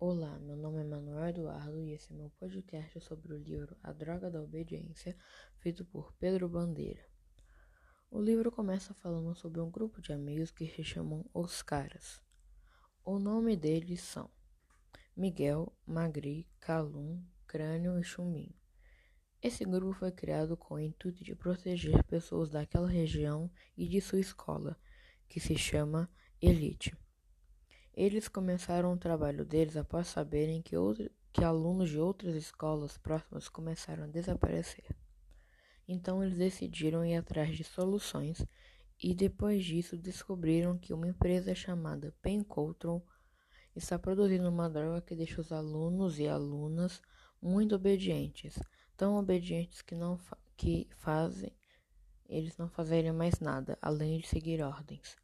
Olá, meu nome é Manuel Eduardo e esse é meu podcast sobre o livro A Droga da Obediência, feito por Pedro Bandeira. O livro começa falando sobre um grupo de amigos que se chamam Os Caras. O nome deles são Miguel, Magri, Calum, Crânio e Chumbinho. Esse grupo foi criado com o intuito de proteger pessoas daquela região e de sua escola, que se chama Elite. Eles começaram o trabalho deles após saberem que, outro, que alunos de outras escolas próximas começaram a desaparecer. Então eles decidiram ir atrás de soluções e depois disso descobriram que uma empresa chamada Pencontron está produzindo uma droga que deixa os alunos e alunas muito obedientes, tão obedientes que não fa que fazem eles não fazerem mais nada além de seguir ordens.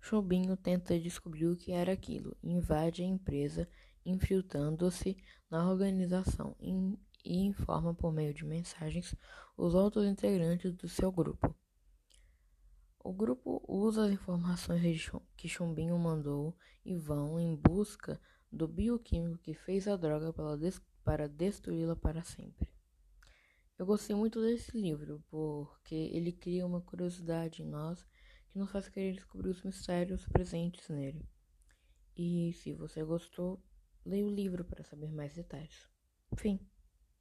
Chumbinho tenta descobrir o que era aquilo, invade a empresa, infiltrando-se na organização e informa por meio de mensagens os outros integrantes do seu grupo. O grupo usa as informações que Chumbinho mandou e vão em busca do bioquímico que fez a droga para destruí-la para sempre. Eu gostei muito desse livro porque ele cria uma curiosidade em nós nos faz querer descobrir os mistérios presentes nele. E se você gostou, leia o livro para saber mais detalhes. Fim.